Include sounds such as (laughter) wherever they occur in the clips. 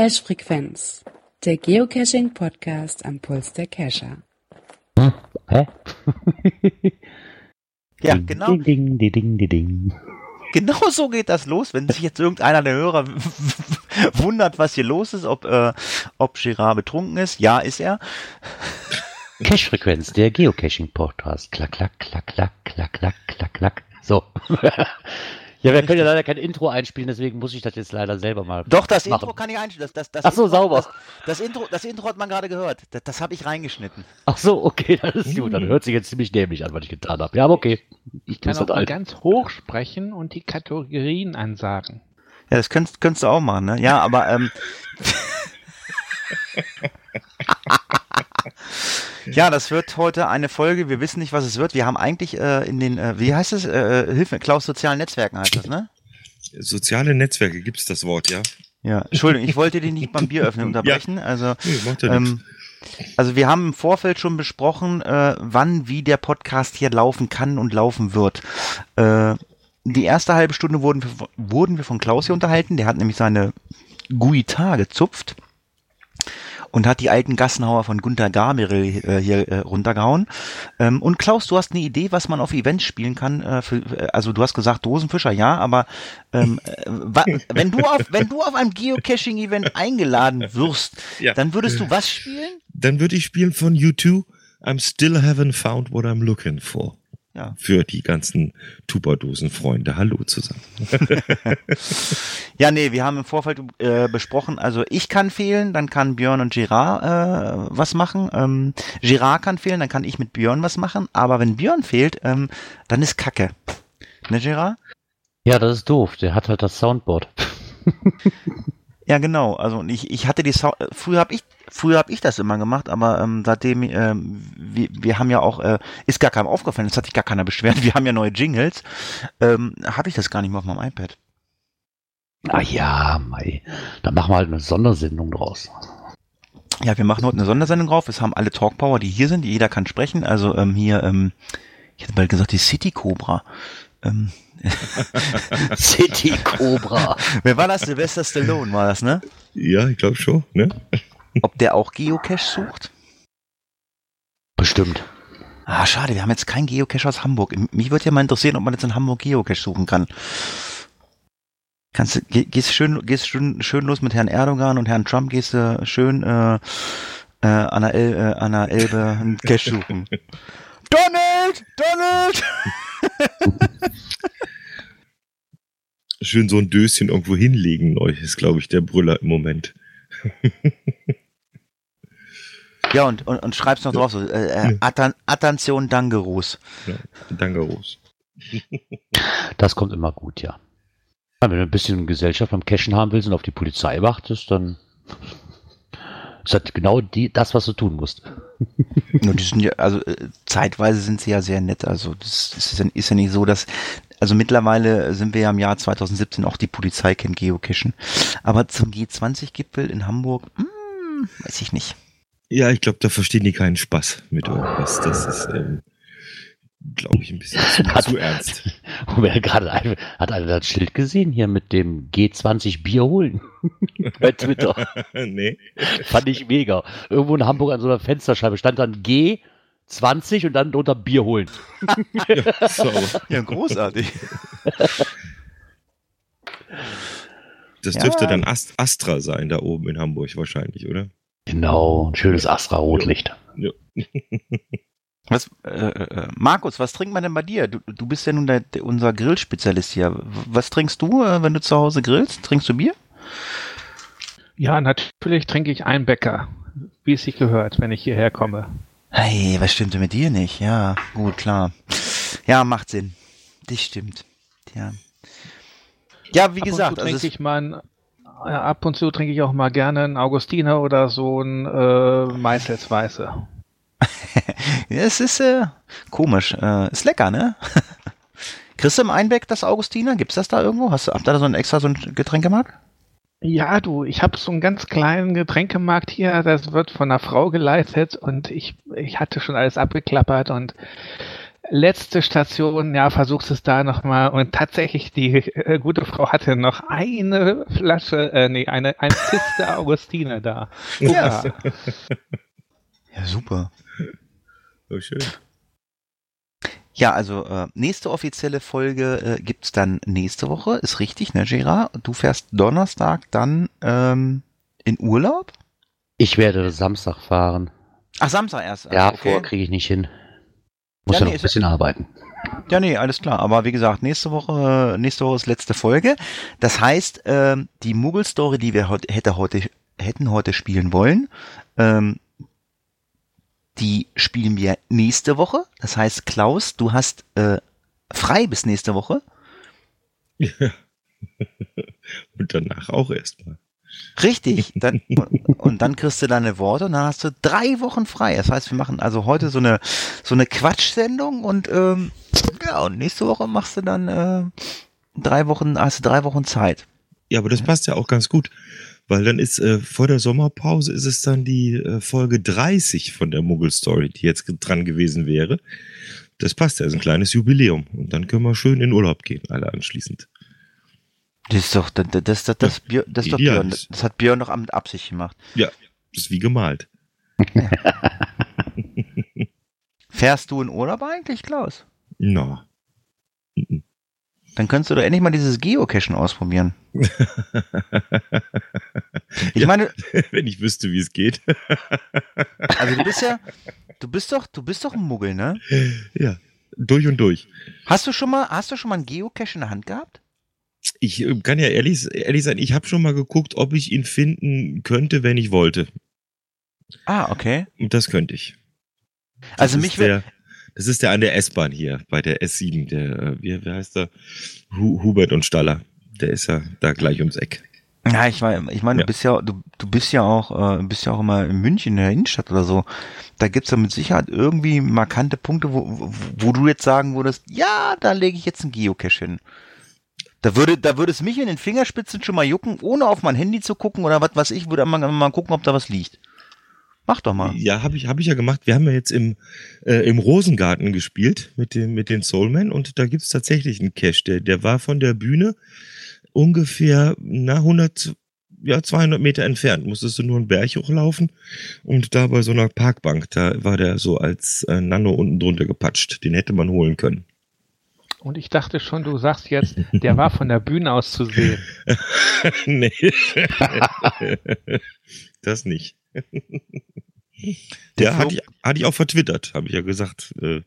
Cache Frequenz, der Geocaching Podcast am Puls der Cacher. Hm? Hä? (laughs) Ja, Ding, genau. Ding, ding, ding, ding, ding. Genau so geht das los, wenn sich jetzt irgendeiner der Hörer (laughs) wundert, was hier los ist, ob, äh, ob Girard betrunken ist. Ja, ist er. (laughs) Cache-Frequenz, der Geocaching-Podcast. Klack, klack, klack, klack, klack, klack, klack, klack. So. Ja, wir können ja leider kein Intro einspielen, deswegen muss ich das jetzt leider selber mal. Doch, das machen. Intro kann ich einstellen. Das, das, das Ach so, Intro, sauber. Das, das, Intro, das Intro hat man gerade gehört. Das, das habe ich reingeschnitten. Ach so, okay, das ist gut. Dann hört sich jetzt ziemlich dämlich an, was ich getan habe. Ja, aber okay. Ich kann Das auch ganz hoch sprechen und die Kategorien ansagen. Ja, das könntest, könntest du auch machen, ne? Ja, aber ähm, (laughs) ja, das wird heute eine Folge. Wir wissen nicht, was es wird. Wir haben eigentlich äh, in den, äh, wie heißt es? Äh, Hilfe, Klaus, sozialen Netzwerken heißt das, ne? (laughs) Soziale Netzwerke gibt's das Wort, ja? Ja, Entschuldigung, ich wollte dich nicht beim Bieröffnen (laughs) unterbrechen. Also, Nee, ja ähm, also wir haben im Vorfeld schon besprochen, äh, wann, wie der Podcast hier laufen kann und laufen wird. Äh, die erste halbe Stunde wurden, wir- wurden wir von Klaus hier unterhalten. Der hat nämlich seine Guitar gezupft und hat die alten Gassenhauer von Gunter Gabriel äh, hier äh, runtergehauen. Ähm, und Klaus, du hast eine Idee, was man auf Events spielen kann. Äh, für, äh, also du hast gesagt Dosenfischer, ja, aber ähm, äh, (laughs) wenn du auf wenn du auf einem Geocaching-Event (laughs) eingeladen wirst, Ja. dann würdest du was spielen? Dann würde ich spielen von U2 I'm still haven't found what I'm looking for. Ja. Für die ganzen Tupperdosen-Freunde. Hallo zusammen. (laughs) Ja, nee, wir haben im Vorfeld äh, besprochen, also ich kann fehlen, dann kann Björn und Girard äh, was machen. Ähm, Girard kann fehlen, dann kann ich mit Björn was machen. Aber wenn Björn fehlt, ähm, dann ist Kacke. Ne, Girard? Ja, das ist doof. Der hat halt das Soundboard. (laughs) Ja, genau. Also und ich, ich hatte die Sau äh, früher habe ich früher habe ich das immer gemacht, aber ähm, seitdem ähm, wir, wir haben ja auch äh, ist gar keinem aufgefallen, das hat sich gar keiner beschwert. (laughs) Wir haben ja neue Jingles. Ähm, habe ich das gar nicht mehr auf meinem iPad. Ah ja, Mai. Da machen wir halt eine Sondersendung draus. Ja, wir machen heute eine Sondersendung drauf. Es haben alle Talkpower, die hier sind, jeder kann sprechen. Also ähm, hier, ähm, ich hätte bald gesagt, die City Cobra. Ähm, (laughs) (laughs) City Cobra. wer war das? Sylvester Stallone war das, ne? Ja, ich glaube schon, ne? Ob der auch Geocache sucht? Bestimmt. Ah, schade, wir haben jetzt keinen Geocache aus Hamburg. Mich würde ja mal interessieren, ob man jetzt in Hamburg Geocache suchen kann. Kannst du, geh, gehst schön, gehst schön, schön los mit Herrn Erdogan und Herrn Trump, gehst du schön äh, äh, an, der El, äh, an der Elbe einen Cache suchen. (laughs) Donald! Donald! Schön so ein Döschen irgendwo hinlegen, euch ist, glaube ich, der Brüller im Moment. (laughs) Ja, und, und, und schreibst noch drauf so, äh, äh, Attan Attention Dangerous. Ja, danke, Ros. (laughs) Das kommt immer gut, ja. ja wenn du ein bisschen Gesellschaft beim Cashen haben willst und auf die Polizei wartest, dann ist das genau die, das, was du tun musst. (laughs) Nur die sind ja, also äh, zeitweise sind sie ja sehr nett. Also das, das ist, ja, ist ja nicht so, dass, also mittlerweile sind wir ja im Jahr 2017 auch die Polizei kennt Geocachen. Aber zum G20-Gipfel in Hamburg, hm, weiß ich nicht. Ja, ich glaube, da verstehen die keinen Spaß mit irgendwas. Das ist, ähm, glaube ich, ein bisschen zu, Hat- zu ernst. (laughs) Wer gerade ein- hat einer das Schild gesehen hier mit dem G20 Bier holen (laughs) bei Twitter. (laughs) nee. Fand ich mega. Irgendwo in Hamburg an so einer Fensterscheibe stand dann G20 und dann unter Bier holen. So, Ja, großartig. das Ja. dürfte dann Ast Astra sein, da oben in Hamburg wahrscheinlich, oder? Genau, ein schönes Astra-Rotlicht. Ja. Was, äh, äh, Markus, was trinkt man denn bei dir? Du, du bist ja nun der, der, unser Grillspezialist hier. Was trinkst du, äh, wenn du zu Hause grillst? Trinkst du Bier? Ja, natürlich trinke ich einen Bäcker, wie es sich gehört, wenn ich hierher komme. Hey, was stimmt denn mit dir nicht? Ja, gut, klar. Ja, macht Sinn. Das stimmt. Ja. Ja, wie ab gesagt, und also trinke ich mal äh, ab und zu trinke ich auch mal gerne einen Augustiner oder so ein äh, Meißels Weiße. ja, es ist äh, komisch. Äh, ist lecker, ne? (laughs) Kriegst du im Einbeck das Augustiner? Gibt's das da irgendwo? Hast du, habt ihr da so ein extra so ein Getränkemarkt? Ja, du, ich habe so einen ganz kleinen Getränkemarkt hier, das wird von einer Frau geleitet und ich, ich hatte schon alles abgeklappert und letzte Station, ja, versuchst es da nochmal und tatsächlich, die äh, gute Frau hatte noch eine Flasche, äh, nee, eine, eine Kiste (laughs) Augustine da. Ja. Ja, super. Oh, schön. Ja, also äh, nächste offizielle Folge äh, gibt's dann nächste Woche, ist richtig, ne, Gerard? Du fährst Donnerstag dann ähm, in Urlaub? Ich werde Samstag fahren. Ach, Samstag erst. also, ja, okay. vorher kriege ich nicht hin. Muss Ja, ja, nee, noch ein ist- bisschen arbeiten. Ja, nee, alles klar. Aber wie gesagt, nächste Woche, äh, nächste Woche ist letzte Folge. Das heißt, ähm, die Muggel-Story, die wir heute, hätte heute, hätten heute spielen wollen, ähm, die spielen wir nächste Woche. Das heißt, Klaus, du hast äh, frei bis nächste Woche. Ja. (laughs) Und danach auch erstmal. Richtig. Dann, und, dann kriegst du deine Worte und dann hast du drei Wochen frei. Das heißt, wir machen also heute so eine so eine Quatschsendung und ähm, ja und nächste Woche machst du dann äh, drei Wochen hast du drei Wochen Zeit. Ja, aber das passt ja auch ganz gut, weil dann ist äh, vor der Sommerpause ist es dann die äh, Folge 30 von der Muggel-Story, die jetzt dran gewesen wäre. Das passt ja, ist ein kleines Jubiläum. Und dann können wir schön in Urlaub gehen, alle anschließend. Das ist doch das das das, das, Björn- das, doch. Björn, das hat Björn doch mit Absicht gemacht. Ja, das ist wie gemalt. (laughs) Fährst du in Urlaub eigentlich, Klaus? Na. Mhm. Dann könntest du doch endlich mal dieses Geocachen ausprobieren. (laughs) Ich Ja. meine, (laughs) Wenn ich wüsste, wie es geht. (laughs) also du bist ja, du bist doch, du bist doch ein Muggel, ne? ja, durch und durch. Hast du schon mal, hast du schon mal einen Geocache in der Hand gehabt? Ich äh, kann ja ehrlich, ehrlich sein, ich habe schon mal geguckt, ob ich ihn finden könnte, wenn ich wollte. Ah, okay. Und das könnte ich. Das Also mich wär- der, Das ist der an der S-Bahn hier, bei der S7, der, äh, wie, wie heißt der? Hu Hubert und Staller. Der ist ja da gleich ums Eck. Ja, ich meine, ich meine, Ja. du bist ja, du, du bist ja auch, äh, bist ja auch immer in München in der Innenstadt oder so. Da gibt's ja mit Sicherheit irgendwie markante Punkte, wo, wo, wo du jetzt sagen würdest, ja, da lege ich jetzt einen Geocache hin. Da würde, da würde es mich in den Fingerspitzen schon mal jucken, ohne auf mein Handy zu gucken oder was weiß ich, würde mal, mal gucken, ob da was liegt. Mach doch mal. Ja, habe ich, hab ich ja gemacht. Wir haben ja jetzt im, äh, im Rosengarten gespielt mit, dem, mit den Soulmen und da gibt's tatsächlich einen Cache. Der, der war von der Bühne ungefähr na, 100, ja, 200 Meter entfernt. Musstest du nur einen Berg hochlaufen und da bei so einer Parkbank, da war der so als äh, Nano unten drunter gepatscht. Den hätte man holen können. Und ich dachte schon, du sagst jetzt, der war von der Bühne aus zu sehen. (laughs) nee. (laughs) das nicht. (laughs) Der hatte ich, hatte ich auch vertwittert, habe ich ja gesagt. Äh,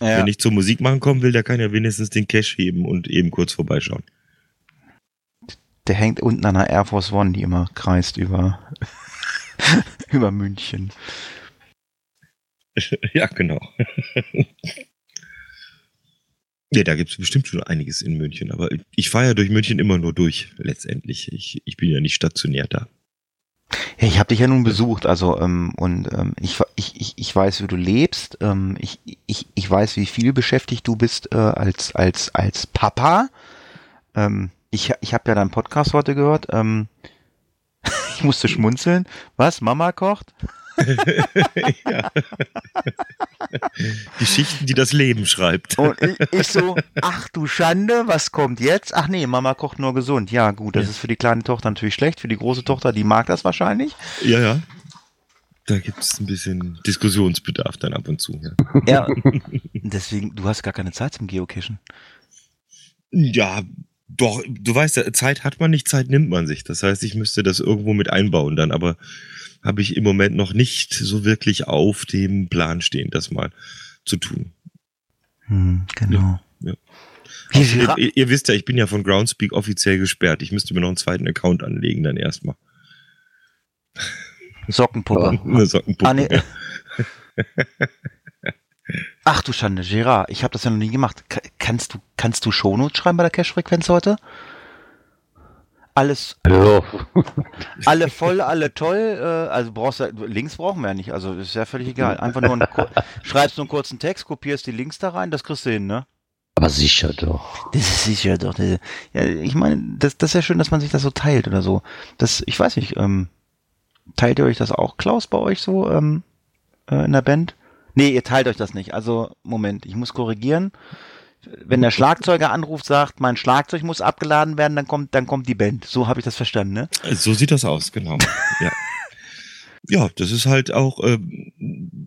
Ja. Wenn ich zur Musik machen kommen will, der kann ja wenigstens den Cash heben und eben kurz vorbeischauen. Der hängt unten an der Air Force One, die immer kreist über, (laughs) über München. (laughs) ja, genau. ja, da gibt's bestimmt schon einiges in München, aber ich fahre ja durch München immer nur durch, letztendlich. Ich, ich bin ja nicht stationär da. Ja, ich habe dich ja nun besucht, also ähm, und ähm, ich, ich, ich, weiß, wie du lebst. Ähm, ich, ich, ich weiß, wie viel beschäftigt du bist äh, als als als Papa. Ähm, ich ich habe ja deinen Podcast heute gehört. Ähm, (laughs) ich musste schmunzeln. Was? Mama kocht? (laughs) ja. Geschichten, die das Leben schreibt. Und ich, ich so, ach du Schande, was kommt jetzt? Ach nee, Mama kocht nur gesund. Ja gut, das Ja. ist für die kleine Tochter natürlich schlecht. Für die große Tochter, die mag das wahrscheinlich. Ja, ja. Da gibt's ein bisschen Diskussionsbedarf dann ab und zu. Ja. Ja. Deswegen, du hast gar keine Zeit zum Geocachen. Ja, doch, du weißt ja, Zeit hat man nicht, Zeit nimmt man sich. Das heißt, ich müsste das irgendwo mit einbauen dann, aber habe ich im Moment noch nicht so wirklich auf dem Plan stehen, das mal zu tun. Hm, genau. Ja. Viel Ra- ihr, ihr wisst ja, ich bin ja von Groundspeak offiziell gesperrt. Ich müsste mir noch einen zweiten Account anlegen dann erstmal. Sockenpuppe. (laughs) Eine Sockenpuppe. Ah, nee. (laughs) Ach du Schande, Gerard, ich habe das ja noch nie gemacht. Ka- kannst du, kannst du Shownotes schreiben bei der Cache-Frequenz heute? Alles, Hallo. (laughs) alle voll, alle toll. Äh, also brauchst du, Links brauchen wir ja nicht. Also ist ja völlig egal. Einfach nur einen, (laughs) schreibst nur einen kurzen Text, kopierst die Links da rein, das kriegst du hin, ne? Aber sicher doch. Das ist sicher doch. Das, ja, ich meine, das, das ist ja schön, dass man sich das so teilt oder so. Das, ich weiß nicht, ähm, teilt ihr euch das auch, Klaus, bei euch so ähm, äh, in der Band? Nee, ihr teilt euch das nicht. Also, Moment, ich muss korrigieren. Wenn der Schlagzeuger anruft, sagt, mein Schlagzeug muss abgeladen werden, dann kommt, dann kommt die Band. So habe ich das verstanden, ne? So sieht das aus, genau. ja. Ja, das ist halt auch, äh,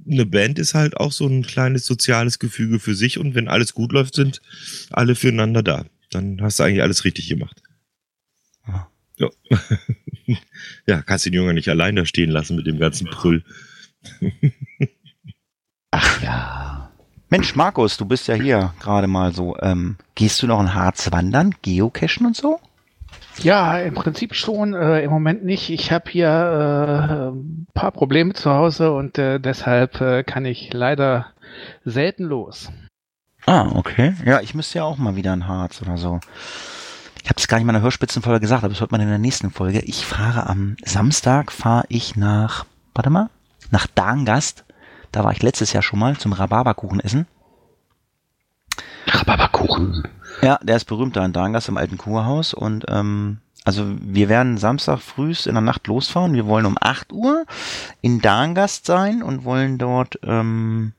eine Band ist halt auch so ein kleines soziales Gefüge für sich und wenn alles gut läuft, sind alle füreinander da. Dann hast du eigentlich alles richtig gemacht. Ja. Ja, (laughs) ja kannst den Jungen nicht allein da stehen lassen mit dem ganzen Brüll. Ach ja. Mensch, Markus, du bist ja hier gerade mal so. Ähm, gehst du noch in Harz wandern, geocachen und so? Ja, im Prinzip schon. Äh, Im Moment nicht. Ich habe hier äh, ein paar Probleme zu Hause und äh, deshalb äh, kann ich leider selten los. Ah, okay. Ja, ich müsste ja auch mal wieder in Harz oder so. Ich habe es gar nicht in meiner Hörspitzenfolge gesagt, aber das hört man in der nächsten Folge. Ich fahre am Samstag, fahre ich nach, warte mal, nach Darngast. Da war ich letztes Jahr schon mal zum Rhabarberkuchen essen. Rhabarberkuchen. Ja, der ist berühmt da in Darngast im alten Kurhaus und ähm, also wir werden Samstag frühs in der Nacht losfahren. Wir wollen um 8 Uhr in Darngast sein und wollen dort ähm,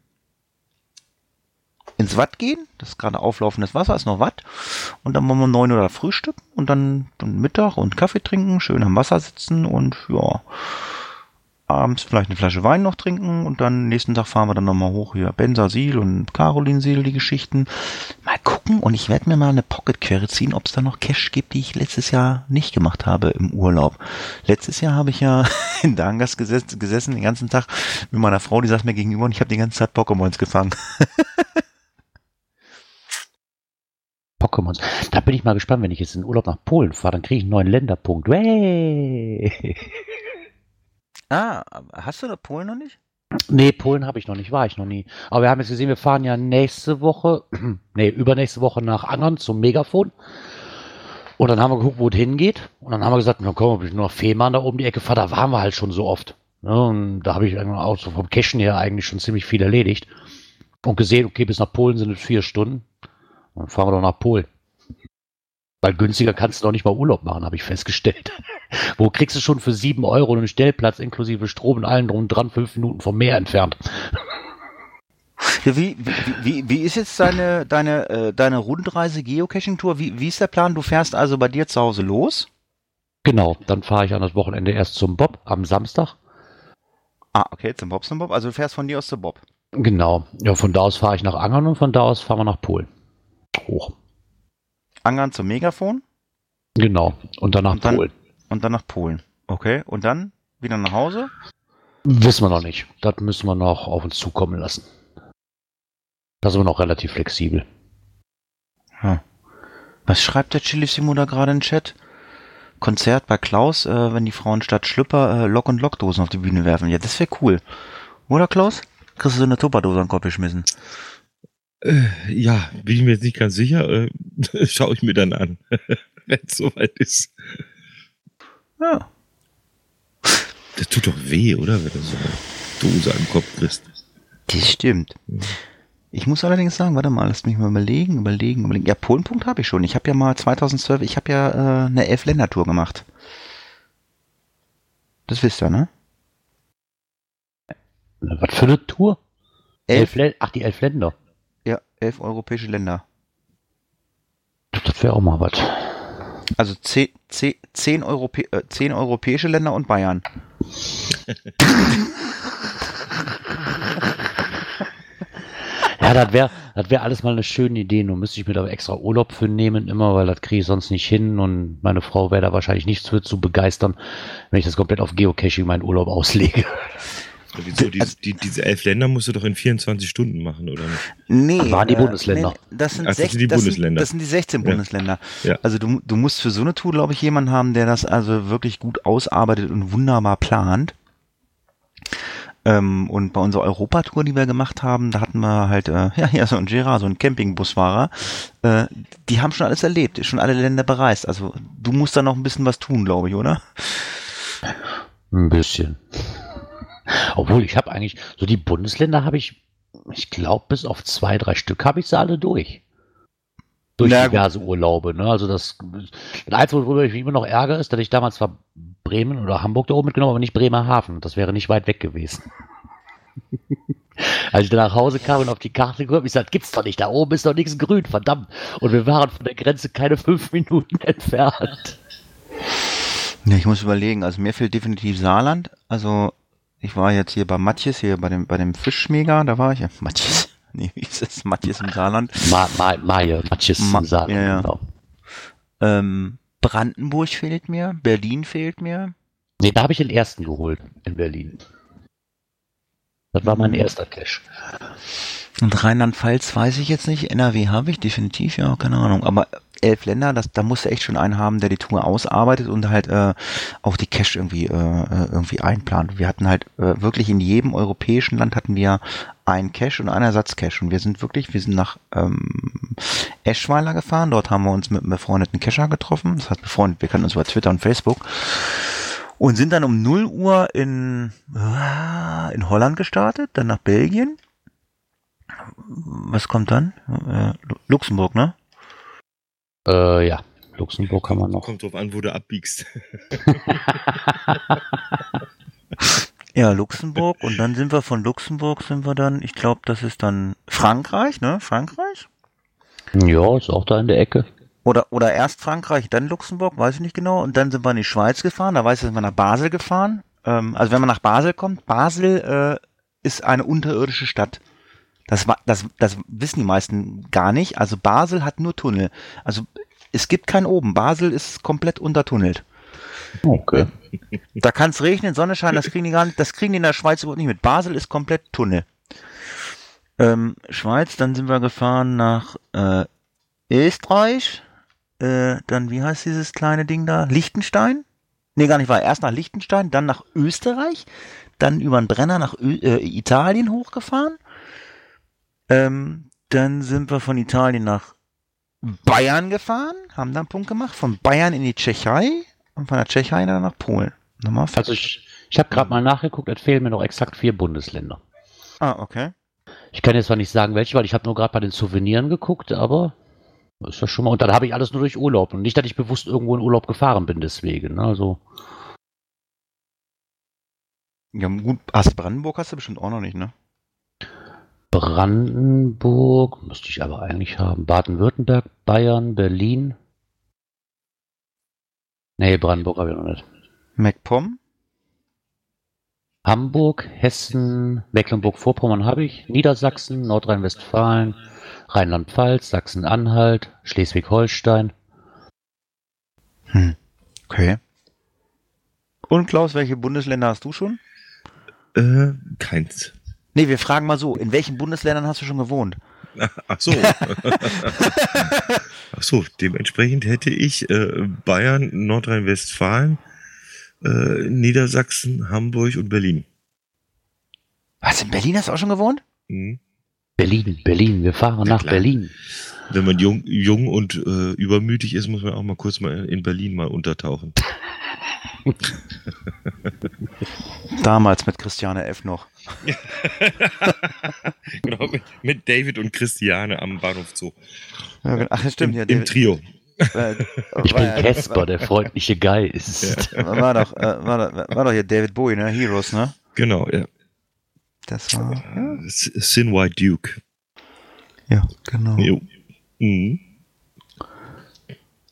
ins Watt gehen. Das ist gerade auflaufendes Wasser, ist noch Watt. Und dann wollen wir um 9 Uhr frühstücken und dann, dann Mittag und Kaffee trinken, schön am Wasser sitzen und ja, abends vielleicht eine Flasche Wein noch trinken und dann nächsten Tag fahren wir dann nochmal hoch hier. Bensasil und Carolinsil, die Geschichten. Mal gucken und ich werde mir mal eine Pocket-Query ziehen, ob es da noch Cash gibt, die ich letztes Jahr nicht gemacht habe im Urlaub. Letztes Jahr habe ich ja (laughs) in Dangas gesessen, gesessen den ganzen Tag mit meiner Frau, die saß mir gegenüber und ich habe die ganze Zeit Pokémons gefangen. (laughs) Pokémons. Da bin ich mal gespannt, wenn ich jetzt in Urlaub nach Polen fahre, dann kriege ich einen neuen Länderpunkt. Hey! (laughs) ah, hast du da Polen noch nicht? Nee, Polen habe ich noch nicht, war ich noch nie. Aber wir haben jetzt gesehen, wir fahren ja nächste Woche, (clears throat) nee, übernächste Woche nach Angern zum Megafon. Und dann haben wir geguckt, wo es hingeht. Und dann haben wir gesagt, na komm, ob ich nur nach Fehmarn da oben die Ecke fahre, da waren wir halt schon so oft. Ne? Und da habe ich auch so vom Cashen her eigentlich schon ziemlich viel erledigt. Und gesehen, okay, bis nach Polen sind es vier Stunden. Dann fahren wir doch nach Polen. Weil günstiger kannst du doch nicht mal Urlaub machen, habe ich festgestellt. (laughs) Wo kriegst du schon für sieben Euro einen Stellplatz inklusive Strom und allen drum und dran fünf Minuten vom Meer entfernt? (laughs) Ja, wie, wie, wie, wie ist jetzt deine, deine, äh, deine Rundreise Geocaching-Tour? Wie, wie ist der Plan? Du fährst also bei dir zu Hause los? Genau, dann fahre ich an das Wochenende erst zum Bob am Samstag. Ah, okay, zum Bob, zum Bob. Also du fährst von dir aus zu Bob. Genau. Ja, von da aus fahre ich nach Angern und von da aus fahren wir nach Polen. Hoch. Angern zum Megafon? Genau. Und dann nach Und dann- Polen. Und dann nach Polen. Okay, und dann wieder nach Hause? Wissen wir noch nicht. Das müssen wir noch auf uns zukommen lassen. Da sind wir noch relativ flexibel. Hm. Was schreibt der Chilissimo da gerade im Chat? Konzert bei Klaus, äh, wenn die Frauen statt Schlüpper äh, Lock- und Lockdosen auf die Bühne werfen. Ja, das wäre cool. Oder Klaus? Kriegst du so eine Tupperdose an den Kopf geschmissen? Äh, ja, bin ich mir jetzt nicht ganz sicher. Äh, (laughs) Schaue ich mir dann an, (laughs) wenn es soweit ist. Ja. Das tut doch weh, oder? Wenn du so eine Dose am Kopf kriegst. Das stimmt. Ich muss allerdings sagen, warte mal, lass mich mal überlegen, überlegen, überlegen. Ja, Polenpunkt habe ich schon. Ich habe ja mal 2012, ich habe ja äh, eine Elf-Länder-Tour gemacht. Das wisst ihr, ne? Was für eine Tour? Elf, Lä- Ach, die elf Länder. Elf europäische Länder. Das wäre auch mal was. Also zehn, zehn, zehn, Europä äh, zehn europäische Länder und Bayern. (laughs) Ja, das wäre das wär alles mal eine schöne Idee. Nur müsste ich mir da extra Urlaub für nehmen, immer, weil das kriege ich sonst nicht hin. Und meine Frau wäre da wahrscheinlich nicht zu, zu begeistern, wenn ich das komplett auf Geocaching meinen Urlaub auslege. Wieso? Die, die, diese elf Länder musst du doch in 24 Stunden machen, oder nicht? Nee, Waren die äh, Bundesländer. Nee, das sind, Ach, das sech- sind die das Bundesländer. Sind, das sind die 16 Ja. Bundesländer. Ja. Also du, du musst für so eine Tour, glaube ich, jemanden haben, der das also wirklich gut ausarbeitet und wunderbar plant. Ähm, und bei unserer Europatour, die wir gemacht haben, da hatten wir halt, äh, (laughs) ja, ja, so ein Gerard, so ein Campingbusfahrer. Äh, die haben schon alles erlebt, schon alle Länder bereist. Also du musst da noch ein bisschen was tun, glaube ich, oder? Ein bisschen. Obwohl, ich habe eigentlich, so die Bundesländer habe ich, ich glaube, bis auf zwei, drei Stück habe ich sie alle durch. Durch Na gut. diverse Urlaube, ne? Also das, das Einzige, worüber ich mich immer noch ärgere, ist, dass ich damals zwar Bremen oder Hamburg da oben mitgenommen, aber nicht Bremerhaven. Das wäre nicht weit weg gewesen. (laughs) Als ich dann nach Hause kam und auf die Karte geguckt habe, ich gesagt, gibt's doch nicht, da oben ist doch nichts grün, verdammt. Und wir waren von der Grenze keine fünf Minuten (laughs) entfernt. Ja, ich muss überlegen, also mir fehlt definitiv Saarland. Also ich war jetzt hier bei Matjes, hier bei dem, bei dem Fischmega, da war ich ja. Matjes. (laughs) Nee, wie ist es? Matjes im Saarland. Ma, Ma, Maje, Matjes Ma- im Saarland, ja, ja. genau. Ähm, Brandenburg fehlt mir, Berlin fehlt mir. Nee, da habe ich den ersten geholt in Berlin. Das war mein erster Cash. Und Rheinland-Pfalz weiß ich jetzt nicht. NRW habe ich definitiv, ja, keine Ahnung. Aber elf Länder, das, da musst du echt schon einen haben, der die Tour ausarbeitet und halt äh, auch die Cash irgendwie äh, äh, irgendwie einplant. Wir hatten halt äh, wirklich in jedem europäischen Land hatten wir einen Cash und einen Ersatzcash. Und wir sind wirklich, wir sind nach ähm, Eschweiler gefahren. Dort haben wir uns mit einem befreundeten Cacher getroffen. Das heißt befreundet, wir kannten uns über Twitter und Facebook. Und sind dann um 0 Uhr in, äh, in Holland gestartet, dann nach Belgien. Was kommt dann? Äh, Lu- Luxemburg, ne? Äh, ja, Luxemburg kann man noch. Kommt drauf an, wo du abbiegst. (laughs) Ja, Luxemburg. Und dann sind wir von Luxemburg, sind wir dann, ich glaube, das ist dann Frankreich, ne? Frankreich? Ja, ist auch da in der Ecke. Oder, oder erst Frankreich, dann Luxemburg, weiß ich nicht genau. Und dann sind wir in die Schweiz gefahren, da weiß ich, sind wir nach Basel gefahren. Ähm, also wenn man nach Basel kommt, Basel äh, ist eine unterirdische Stadt. Das, das, das wissen die meisten gar nicht. Also Basel hat nur Tunnel. Also es gibt kein oben. Basel ist komplett untertunnelt. Okay. Da kann es regnen, Sonne scheinen, das kriegen die gar nicht, das kriegen die in der Schweiz überhaupt nicht mit. Basel ist komplett Tunnel. Ähm, Schweiz, dann sind wir gefahren nach äh, Österreich. Äh, dann, wie heißt dieses kleine Ding da? Liechtenstein? Nee, gar nicht wahr. Erst nach Liechtenstein, dann nach Österreich, dann über den Brenner nach Ö äh, Italien hochgefahren. Ähm, dann sind wir von Italien nach Bayern gefahren, haben da einen Punkt gemacht, von Bayern in die Tschechei und von der Tschechei dann nach Polen. Nochmal Also ich, ich habe gerade mal nachgeguckt, es fehlen mir noch exakt vier Bundesländer. Ah, okay. Ich kann jetzt zwar nicht sagen, welche, weil ich habe nur gerade bei den Souveniren geguckt, aber ist das schon mal. Und dann habe ich alles nur durch Urlaub. Und nicht, dass ich bewusst irgendwo in Urlaub gefahren bin, deswegen. ne, Also, Ja, gut, hast Brandenburg hast du bestimmt auch noch nicht, ne? Brandenburg müsste ich aber eigentlich haben. Baden-Württemberg, Bayern, Berlin. Nee, Brandenburg habe ich noch nicht. MacPom? Hamburg, Hessen, Mecklenburg-Vorpommern habe ich, Niedersachsen, Nordrhein-Westfalen, Rheinland-Pfalz, Sachsen-Anhalt, Schleswig-Holstein. Hm. Okay. Und Klaus, welche Bundesländer hast du schon? Äh, keins. Nee, wir fragen mal so, in welchen Bundesländern hast du schon gewohnt? Ach so. (laughs) Ach so, dementsprechend hätte ich äh, Bayern, Nordrhein-Westfalen, äh, Niedersachsen, Hamburg und Berlin. Was, in Berlin hast du auch schon gewohnt? Mhm. Berlin, Berlin, wir fahren Ja, nach klar. Berlin. Wenn man jung, jung und äh, übermütig ist, muss man auch mal kurz mal in Berlin mal untertauchen. (laughs) (laughs) Damals mit Christiane F. noch. (laughs) genau, mit, mit David und Christiane am Bahnhof Zoo. Ja, genau. Ach, stimmt, Im, ja. Im der- Trio. äh, (laughs) Ich bin war- Casper, der freundliche Geist. War, war, doch, äh, war, doch, war doch hier David Bowie, ne? Heroes, ne? Genau, ja. Das war. Ja, Sin White Duke. ja genau. Jo. Mhm.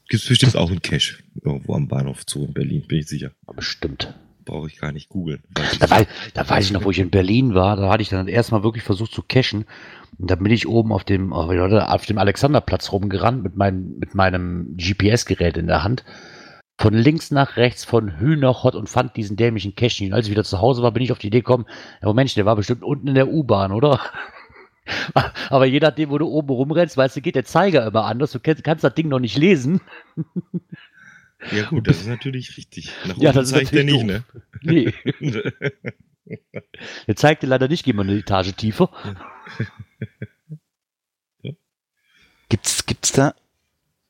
Gibt es bestimmt auch einen Cache irgendwo am Bahnhof Zoo in Berlin, bin ich sicher. Bestimmt. Brauche ich gar nicht googeln. Weiß Da, wei- da weiß ich noch, wo ich in Berlin war, da hatte ich dann erstmal wirklich versucht zu cashen. Und da bin ich oben auf dem, auf dem Alexanderplatz rumgerannt mit, mein, mit meinem GPS-Gerät in der Hand. Von links nach rechts, von Hü nach Hot und fand diesen dämlichen Cache. Und als ich wieder zu Hause war, bin ich auf die Idee gekommen, ja, Mensch, der war bestimmt unten in der U-Bahn, oder? (laughs) Aber je nachdem, wo du oben rumrennst, weißt du, geht der Zeiger immer anders. Du kannst, kannst das Ding noch nicht lesen. (laughs) Ja gut, das ist natürlich richtig. Nach Ja, das ist zeigt er natürlich nicht, Nee, ne? (laughs) der zeigt dir leider nicht, gehen wir eine Etage tiefer. Gibt's, gibt's da,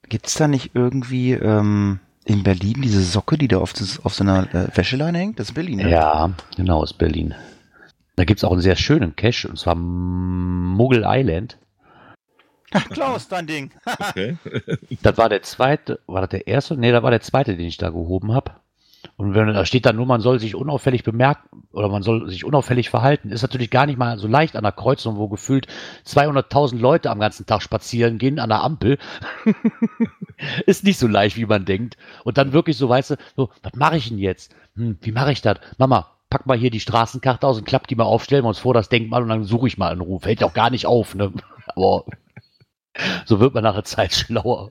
gibt's da nicht irgendwie ähm, in Berlin diese Socke, die da auf, das, auf so einer äh, Wäscheleine hängt? Das ist Berlin, ne? Ja, genau, aus Berlin. Da gibt es auch einen sehr schönen Cache, und zwar Muggel Island. Ach, Klaus, dein Ding. (laughs) Okay. (laughs) Das war der zweite, war das der erste? Nee, das war der zweite, den ich da gehoben habe. Und wenn da steht dann nur, man soll sich unauffällig bemerken oder man soll sich unauffällig verhalten, ist natürlich gar nicht mal so leicht an der Kreuzung, wo gefühlt 200.000 Leute am ganzen Tag spazieren gehen an der Ampel. (laughs) ist nicht so leicht, wie man denkt. Und dann wirklich so, weißt du, so, was mache ich denn jetzt? Hm, wie mache ich das? Mama, pack mal hier die Straßenkarte aus und klapp die mal auf, stellen wir uns vor das Denkmal und dann suche ich mal einen Ruf. Fällt auch gar nicht auf, ne? (laughs) Aber so wird man nach der Zeit schlauer.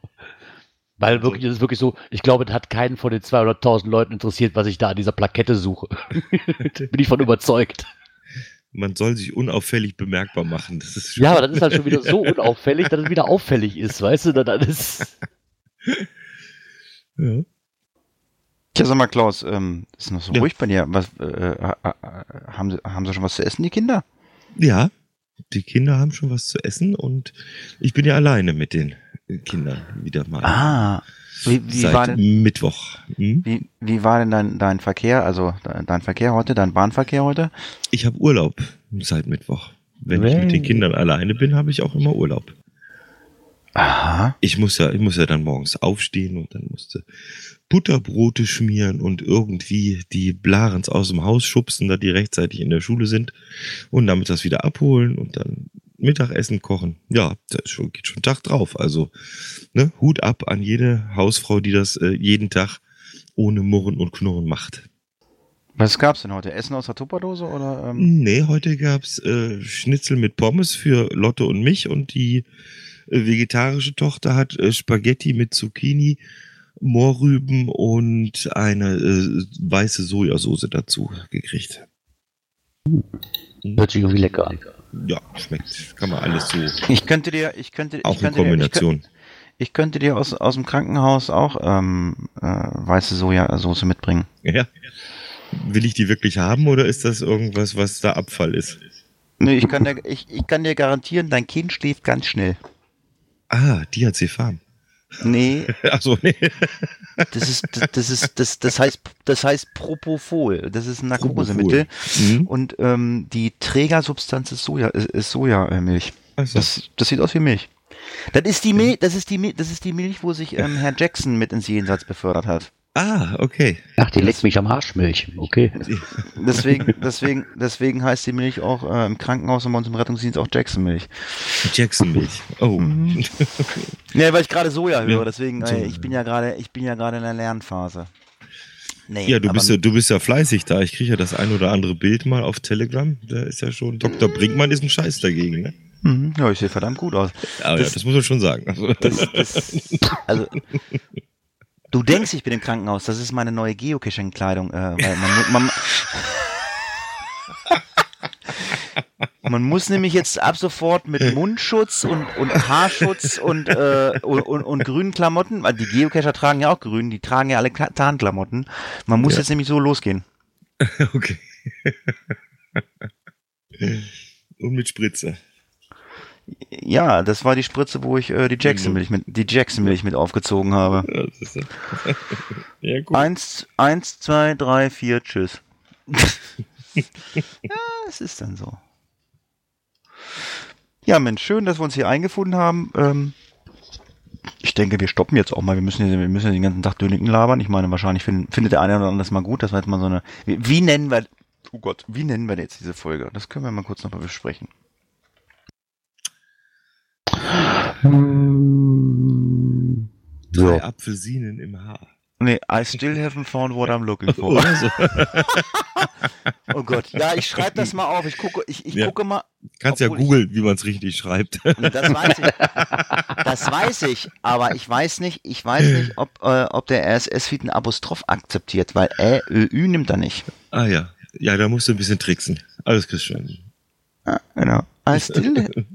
Weil wirklich, es ist wirklich so, ich glaube, das hat keinen von den 200.000 Leuten interessiert, was ich da an dieser Plakette suche. (laughs) Bin ich von überzeugt. Man soll sich unauffällig bemerkbar machen. Das ist Ja, aber das ist halt schon wieder so unauffällig, dass es wieder auffällig ist, weißt du? Dann dann ist, (laughs) ja. Tja, sag mal, Klaus, ähm, ist noch so Ja. ruhig bei dir. Was, äh, äh, äh, haben, sie, haben sie schon was zu essen, die Kinder? ja, die Kinder haben schon was zu essen und ich bin ja alleine mit den Kindern wieder mal. Ah, wie, wie, seit war, denn, Mittwoch. Hm? wie, wie war denn dein, dein Verkehr, also dein Verkehr heute, dein Bahnverkehr heute? Ich habe Urlaub seit Mittwoch. Wenn ich mit den. Kindern alleine bin, habe ich auch immer Urlaub. Aha. Ich muss ja, ich muss ja dann morgens aufstehen und dann musste Butterbrote schmieren und irgendwie die Blarens aus dem Haus schubsen, da die rechtzeitig in der Schule sind und damit das wieder abholen und dann Mittagessen kochen. Ja, da schon, geht schon Tag drauf. Also ne, Hut ab an jede Hausfrau, die das äh, jeden Tag ohne Murren und Knurren macht. Was gab's denn heute? Essen aus der Tupperdose oder? Ähm? Nee, heute gab's äh, Schnitzel mit Pommes für Lotte und mich und die äh, vegetarische Tochter hat äh, Spaghetti mit Zucchini, Mohrrüben und eine äh, weiße Sojasauce dazu gekriegt. hört sich irgendwie lecker an. Ja, schmeckt. Kann man alles so. Ich könnte dir, ich könnte, Auch ich in könnte dir, ich, Kombination. könnte, ich könnte dir aus, aus dem Krankenhaus auch ähm, äh, weiße Sojasauce mitbringen. Ja. Will ich die wirklich haben oder ist das irgendwas, was da Abfall ist? Nee, ich kann, dir, ich, ich kann dir garantieren, dein Kind schläft ganz schnell. Ah, die hat sie Farm. Nee, (laughs) Achso, nee. das ist, das, das ist, das, das heißt, das heißt Propofol. Das ist ein Narkosemittel. Mhm. Und ähm, die Trägersubstanz ist Soja, ist, ist Sojamilch. Also, Das, das sieht aus wie Milch. Das ist die Milch, das ist die Milch, das ist die Milch, wo sich ähm, Herr Jackson mit ins Jenseits befördert hat. Ah, okay. Ach, die leckt mich am Arschmilch. Okay. (laughs) Deswegen, deswegen, deswegen heißt die Milch auch äh, im Krankenhaus und bei uns im Rettungsdienst auch Jackson-Milch. Jackson-Milch. Oh. (laughs) Ja, weil ich gerade Soja höre, Ja. deswegen, äh, ich bin ja gerade, ich bin ja gerade in der Lernphase. Nee, Ja, du bist ja, du bist ja fleißig da. Ich kriege ja das ein oder andere Bild mal auf Telegram. Da ist ja schon, Dr. Brinkmann ist ein Scheiß dagegen, ne? Mhm, ja, ich sehe verdammt gut aus. Aber Das- ja, das muss man schon sagen. Das, das, also, (laughs) du denkst, ich bin im Krankenhaus. Das ist meine neue Geocaching-Kleidung. Äh, weil man, man, (laughs) man muss nämlich jetzt ab sofort mit Mundschutz und, und Haarschutz und, äh, und, und, und grünen Klamotten, weil die Geocacher tragen ja auch grün, die tragen ja alle Tarnklamotten. Man muss Ja. jetzt nämlich so losgehen. (laughs) okay. Und mit Spritze. Ja, das war die Spritze, wo ich äh, die Jackson-Milch mit, die Jackson-Milch mit aufgezogen habe. (laughs) Ja, gut. Eins, eins, zwei, drei, vier, tschüss. (laughs) ja, es ist dann so. Ja, Mensch, schön, dass wir uns hier eingefunden haben. Ähm, ich denke, wir stoppen jetzt auch mal. Wir müssen, ja- wir müssen den ganzen Tag Döniken labern. Ich meine, wahrscheinlich find, findet der eine oder andere das mal gut. Das war jetzt mal so eine. Wie, wie nennen wir. Oh Gott, wie nennen wir jetzt diese Folge? Das können wir mal kurz noch mal besprechen. Drei So. Apfelsinen im Haar. Nee, I still haven't found what I'm looking for. Oder so. (laughs) Oh Gott. Ja, ich schreibe das mal auf. Ich gucke, ich, ich Ja. gucke mal. Kannst ja googeln, wie man es richtig schreibt. Das weiß ich. Das weiß ich, aber ich weiß nicht, ich weiß nicht, ob, äh, ob der RSS-Feed ein Apostroph akzeptiert, weil Ä, Ö, Ü nimmt er nicht. ah ja. Ja, da musst du ein bisschen tricksen. Alles schon. Ja, genau. I (laughs) still,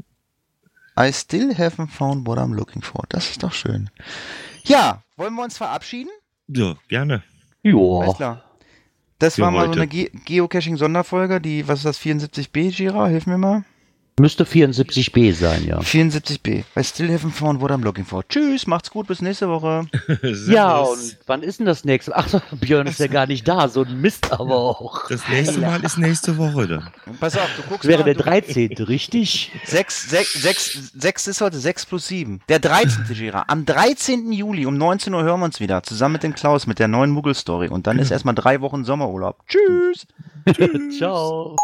I still haven't found what I'm looking for. Das ist doch schön. Ja, wollen wir uns verabschieden? Ja, gerne. Alles Joa. klar. Das Für war mal so heute. eine Ge Geocaching-Sonderfolge, die, was ist das, 74b, Gira? Hilf mir mal. Müsste 74b sein, ja. 74b. Bei Still Haven't Found What I'm Looking For. Tschüss, macht's gut, bis nächste Woche. (laughs) Ja, und wann ist denn das nächste? Ach, Björn ist ja gar nicht da, so ein Mist aber auch. Das nächste Mal ist nächste Woche dann. Pass auf, du guckst Das wäre mal, der du- 13., richtig? Sechs, sechs, sechs, sechs ist heute, sechs plus sieben. Der 13. Gira. Am 13. Juli um 19 Uhr hören wir uns wieder. Zusammen mit dem Klaus mit der neuen Muggel-Story. Und dann ist erstmal drei Wochen Sommerurlaub. Tschüss. (laughs) Ciao.